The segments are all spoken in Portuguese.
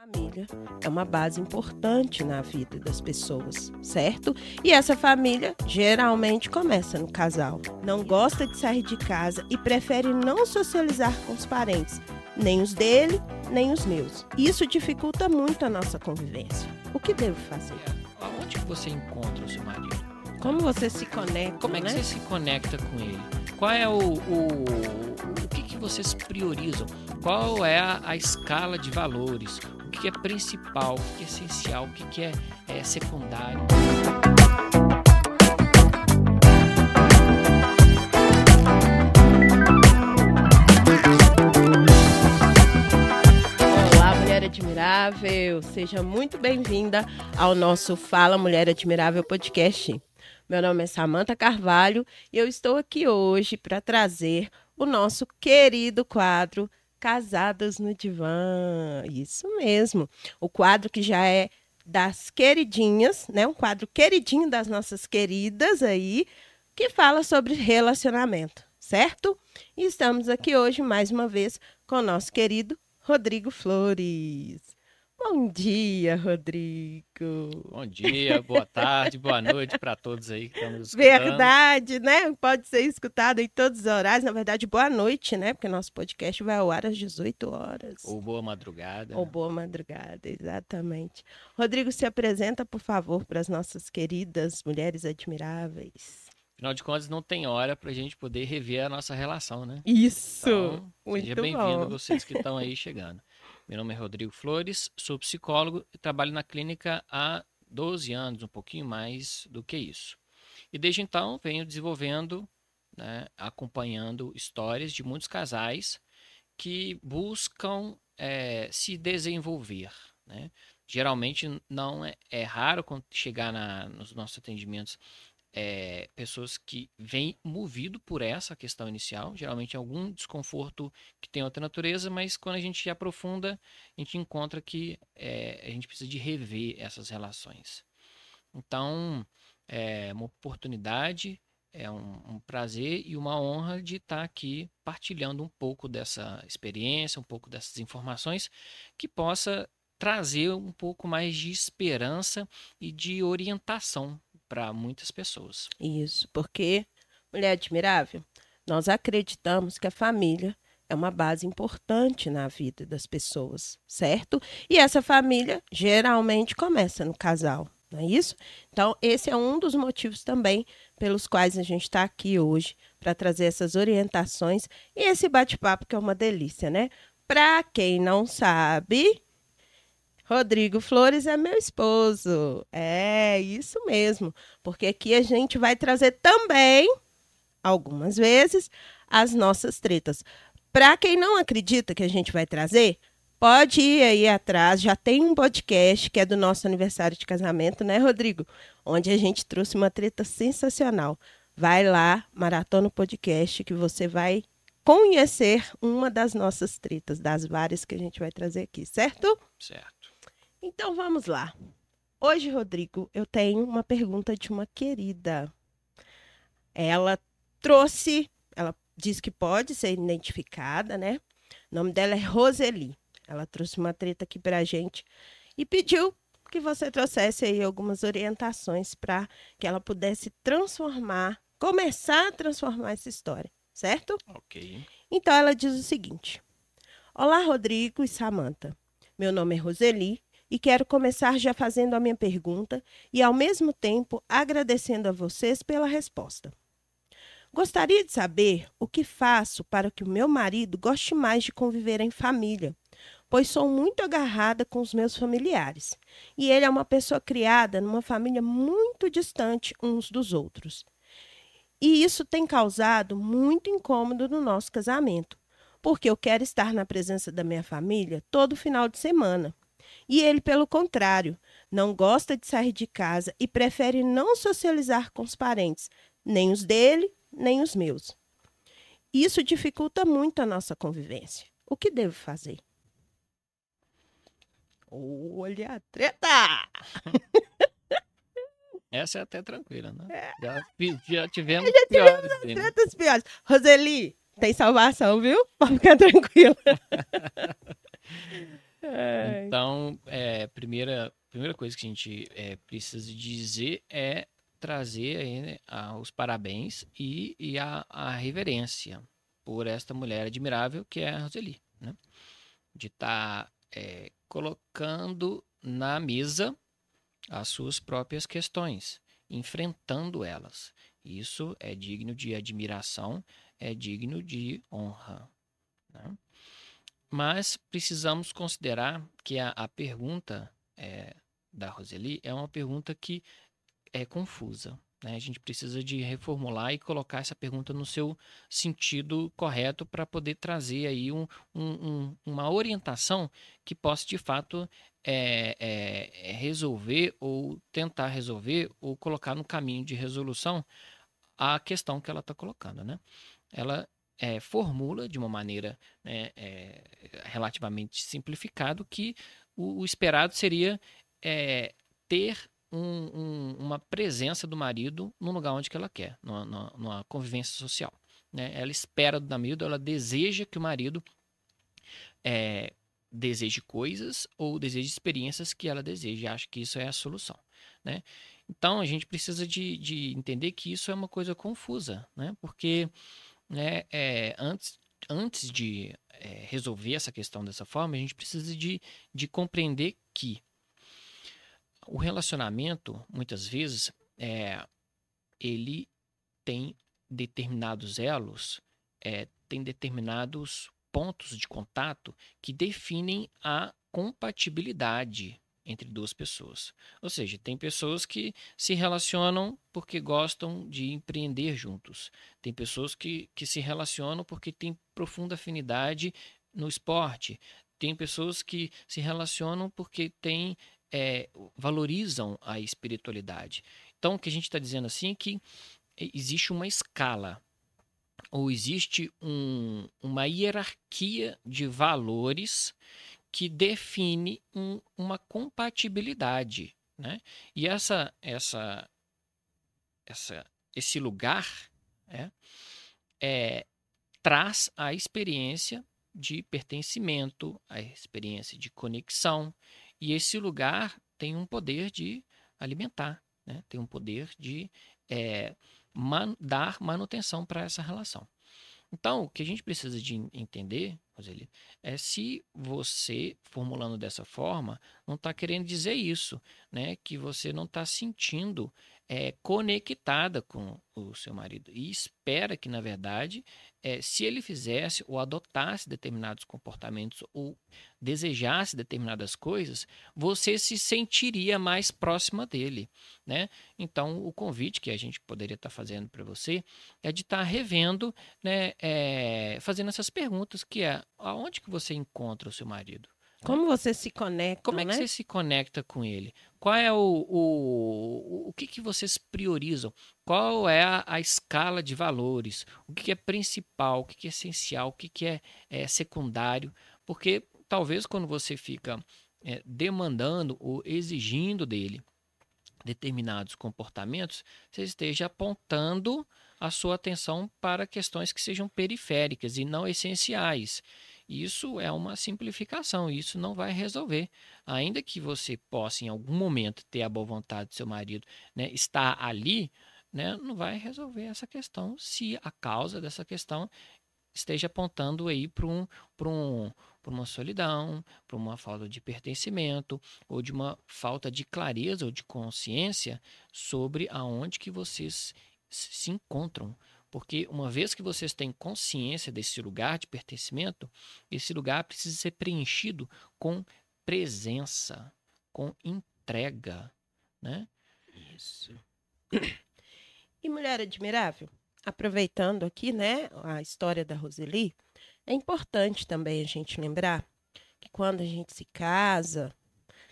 família é uma base importante na vida das pessoas, certo? E essa família geralmente começa no casal. Não gosta de sair de casa e prefere não socializar com os parentes, nem os dele, nem os meus. Isso dificulta muito a nossa convivência. O que devo fazer? Aonde você encontra o seu marido? Como você se conecta? Como é que né? você se conecta com ele? Qual é o, o, o que, que vocês priorizam? Qual é a, a escala de valores? Que, é principal? O que, é essencial? O que, é, é secundário? Admirável! Seja muito bem-vinda ao nosso Fala Mulher Admirável podcast. Meu nome é Samanta Carvalho e eu estou aqui hoje para trazer o nosso querido quadro Casadas no Divã. Isso mesmo. O quadro que já é das queridinhas, né? Um quadro queridinho das nossas queridas aí, que fala sobre relacionamento, certo? E estamos aqui hoje mais uma vez com o nosso querido Rodrigo Flores. Bom dia, Rodrigo. Bom dia, boa tarde, boa noite para todos aí que estão nos escutando. Verdade, né? Pode ser escutado em todos os horários. Na verdade, boa noite, né? Porque nosso podcast vai ao ar às 18 horas. Ou boa madrugada. Ou boa madrugada, exatamente. Rodrigo, se apresenta, por favor, para as nossas queridas mulheres admiráveis. Afinal de contas, não tem hora para a gente poder rever a nossa relação, né? Isso! Então, muito seja bem-vindo vocês que estão aí chegando. Meu nome é Rodrigo Flores, sou psicólogo e trabalho na clínica há 12 anos, um pouquinho mais do que isso. E desde então venho desenvolvendo, né, acompanhando histórias de muitos casais que buscam eh, se desenvolver. Né? Geralmente não é, é raro chegar na- nos nossos atendimentos é, pessoas que vêm movido por essa questão inicial, geralmente algum desconforto que tem outra natureza, mas quando a gente aprofunda, a gente encontra que é, a gente precisa de rever essas relações. Então, é uma oportunidade, é um, um prazer e uma honra de estar aqui partilhando um pouco dessa experiência, um pouco dessas informações, que possa trazer um pouco mais de esperança e de orientação para muitas pessoas. Isso, porque, mulher admirável, nós acreditamos que a família é uma base importante na vida das pessoas, certo? E essa família geralmente começa no casal, não é isso? Então, esse é um dos motivos também pelos quais a gente está aqui hoje, para trazer essas orientações e esse bate-papo que é uma delícia, né? Para quem não sabe, Rodrigo Flores é meu esposo. É isso mesmo. Porque aqui a gente vai trazer também, algumas vezes, as nossas tretas. Para quem não acredita que a gente vai trazer, pode ir aí atrás. Já tem um podcast que é do nosso aniversário de casamento, né, Rodrigo? Onde a gente trouxe uma treta sensacional. Vai lá, maratona o podcast, que você vai conhecer uma das nossas tretas, das várias que a gente vai trazer aqui, certo? Certo. Então vamos lá. Hoje, Rodrigo, eu tenho uma pergunta de uma querida. Ela trouxe, ela diz que pode ser identificada, né? O nome dela é Roseli. Ela trouxe uma treta aqui pra gente e pediu que você trouxesse aí algumas orientações para que ela pudesse transformar, começar a transformar essa história, certo? Ok. Então ela diz o seguinte: Olá, Rodrigo e Samanta. Meu nome é Roseli e quero começar já fazendo a minha pergunta e, ao mesmo tempo, agradecendo a vocês pela resposta. Gostaria de saber o que faço para que o meu marido goste mais de conviver em família, pois sou muito agarrada com os meus familiares e ele é uma pessoa criada numa família muito distante uns dos outros. E isso tem causado muito incômodo no nosso casamento, porque eu quero estar na presença da minha família todo final de semana. E ele, pelo contrário, não gosta de sair de casa e prefere não socializar com os parentes, nem os dele, nem os meus. Isso dificulta muito a nossa convivência. O que devo fazer? Olha a treta! Essa é até tranquila, né? É. Já, já tivemos Já piores. aí, né? Tretas piores. Roseli, tem salvação, viu? Pode ficar tranquila. É. Então, é, primeira, primeira coisa que a gente é, precisa dizer é trazer aí, né, a- os parabéns e, e a, a reverência por esta mulher admirável que é a Roseli, né? De estar colocando na mesa as suas próprias questões, enfrentando elas. Isso é digno de admiração, é digno de honra. né? Mas precisamos considerar que a, a pergunta é, da Roseli é uma pergunta que é confusa. né? A gente precisa de reformular e colocar essa pergunta no seu sentido correto para poder trazer aí um, um- um- uma orientação que possa de fato é, é, resolver ou tentar resolver ou colocar no caminho de resolução a questão que ela está colocando, né? Ela é, formula de uma maneira né, é, relativamente simplificado que o, o esperado seria é, ter um- um- uma presença do marido no lugar onde que ela quer, numa, numa- convivência social. né? Ela espera do marido, ela deseja que o marido é, deseje coisas ou deseje experiências que ela deseja. Acha que isso é a solução. Né? Então a gente precisa de, de entender que isso é uma coisa confusa, né? porque né, é, antes, antes de é, resolver essa questão dessa forma, a gente precisa de, de compreender que o relacionamento, muitas vezes, é, ele tem determinados elos, é, tem determinados pontos de contato que definem a compatibilidade entre duas pessoas. Ou seja, tem pessoas que se relacionam porque gostam de empreender juntos. Tem pessoas que, que se relacionam porque têm profunda afinidade no esporte. Tem pessoas que se relacionam porque têm é, valorizam a espiritualidade. Então, o que a gente está dizendo assim é que existe uma escala ou existe um- uma hierarquia de valores que define um- uma compatibilidade, né? E essa, essa, essa, esse lugar né, é, traz a experiência de pertencimento, a experiência de conexão, e esse lugar tem um poder de alimentar, né? tem um poder de é, man- dar manutenção para essa relação. Então, o que a gente precisa de en- entender, Roseli, é se você, formulando dessa forma, não está querendo dizer isso, né? Que você não está sentindo é, conectada com o seu marido. E espera que, na verdade, é, se ele fizesse ou adotasse determinados comportamentos ou desejasse determinadas coisas, você se sentiria mais próxima dele, né? Então, o convite que a gente poderia estar fazendo para você é de estar revendo, né, é, fazendo essas perguntas, que é aonde que você encontra o seu marido? Como você se conecta, Como é que né? você se conecta com ele? Qual é o, o, o que, que vocês priorizam? Qual é a, a escala de valores? O que, que é principal? O que, que é essencial? O que, que é, é secundário? Porque talvez quando você fica é, demandando ou exigindo dele determinados comportamentos, você esteja apontando a sua atenção para questões que sejam periféricas e não essenciais. Isso é uma simplificação, isso não vai resolver. Ainda que você possa, em algum momento, ter a boa vontade do seu marido né, estar ali, né, não vai resolver essa questão se a causa dessa questão esteja apontando aí para um, um, uma solidão, para uma falta de pertencimento ou de uma falta de clareza ou de consciência sobre aonde que vocês se encontram. Porque uma vez que vocês têm consciência desse lugar de pertencimento, esse lugar precisa ser preenchido com presença, com entrega, né? Isso. E mulher admirável, aproveitando aqui, né, a história da Roseli, é importante também a gente lembrar que quando a gente se casa,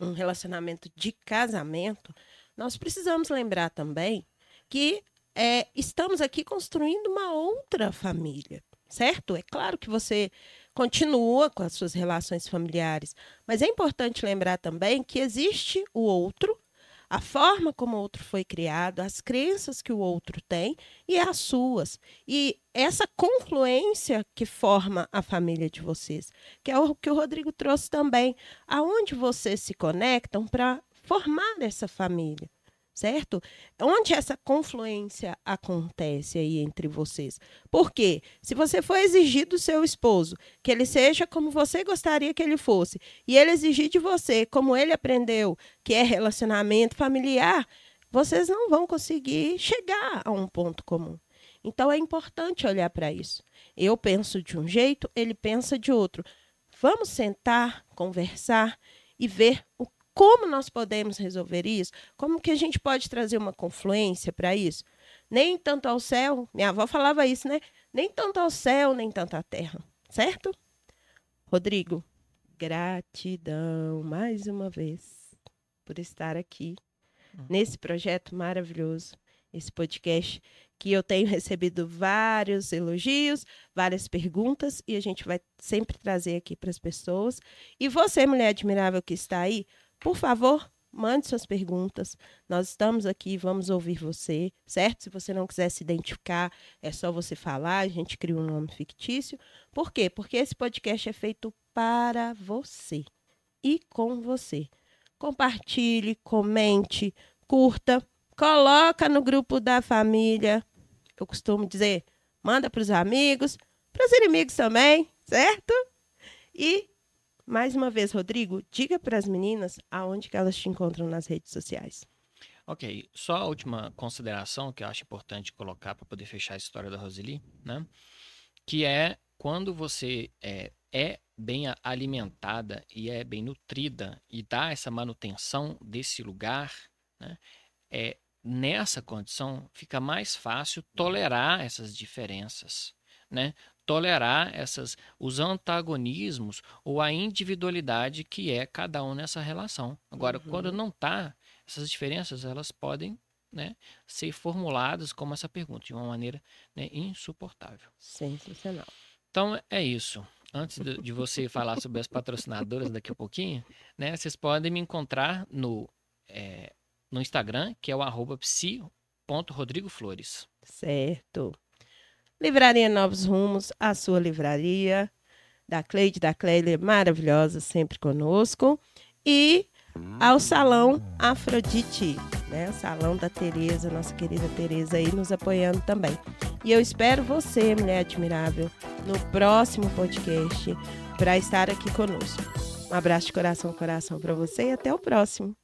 um relacionamento de casamento, nós precisamos lembrar também que é, estamos aqui construindo uma outra família, certo? É claro que você continua com as suas relações familiares, mas é importante lembrar também que existe o outro a forma como o outro foi criado, as crenças que o outro tem e as suas. E essa confluência que forma a família de vocês, que é o que o Rodrigo trouxe também, aonde vocês se conectam para formar essa família certo? Onde essa confluência acontece aí entre vocês? Porque se você for exigir do seu esposo que ele seja como você gostaria que ele fosse, e ele exigir de você como ele aprendeu, que é relacionamento familiar, vocês não vão conseguir chegar a um ponto comum. Então é importante olhar para isso. Eu penso de um jeito, ele pensa de outro. Vamos sentar, conversar e ver o como nós podemos resolver isso? Como que a gente pode trazer uma confluência para isso? Nem tanto ao céu, minha avó falava isso, né? Nem tanto ao céu, nem tanto à terra, certo? Rodrigo, gratidão mais uma vez por estar aqui uhum. nesse projeto maravilhoso, esse podcast que eu tenho recebido vários elogios, várias perguntas e a gente vai sempre trazer aqui para as pessoas. E você, mulher admirável que está aí, por favor, mande suas perguntas. Nós estamos aqui, vamos ouvir você, certo? Se você não quiser se identificar, é só você falar, a gente cria um nome fictício. Por quê? Porque esse podcast é feito para você e com você. Compartilhe, comente, curta, coloca no grupo da família. Eu costumo dizer, manda para os amigos, para os inimigos também, certo? E mais uma vez, Rodrigo, diga para as meninas aonde que elas te encontram nas redes sociais. Ok, só a última consideração que eu acho importante colocar para poder fechar a história da Roseli, né? Que é quando você é, é bem alimentada e é bem nutrida e dá essa manutenção desse lugar, né? É, nessa condição fica mais fácil tolerar essas diferenças, né? Tolerar essas os antagonismos ou a individualidade que é cada um nessa relação. Agora, uhum. quando não está, essas diferenças elas podem né, ser formuladas como essa pergunta, de uma maneira né, insuportável. Sensacional. Então, é isso. Antes de, de você falar sobre as patrocinadoras daqui a pouquinho, né, vocês podem me encontrar no, é, no Instagram, que é o arroba psi.rodrigoflores. Certo. Livraria Novos Rumos, a sua livraria. Da Cleide, da Cleide, maravilhosa, sempre conosco. E ao Salão Afrodite, né? O Salão da Tereza, nossa querida Tereza aí nos apoiando também. E eu espero você, mulher admirável, no próximo podcast para estar aqui conosco. Um abraço de coração coração para você e até o próximo.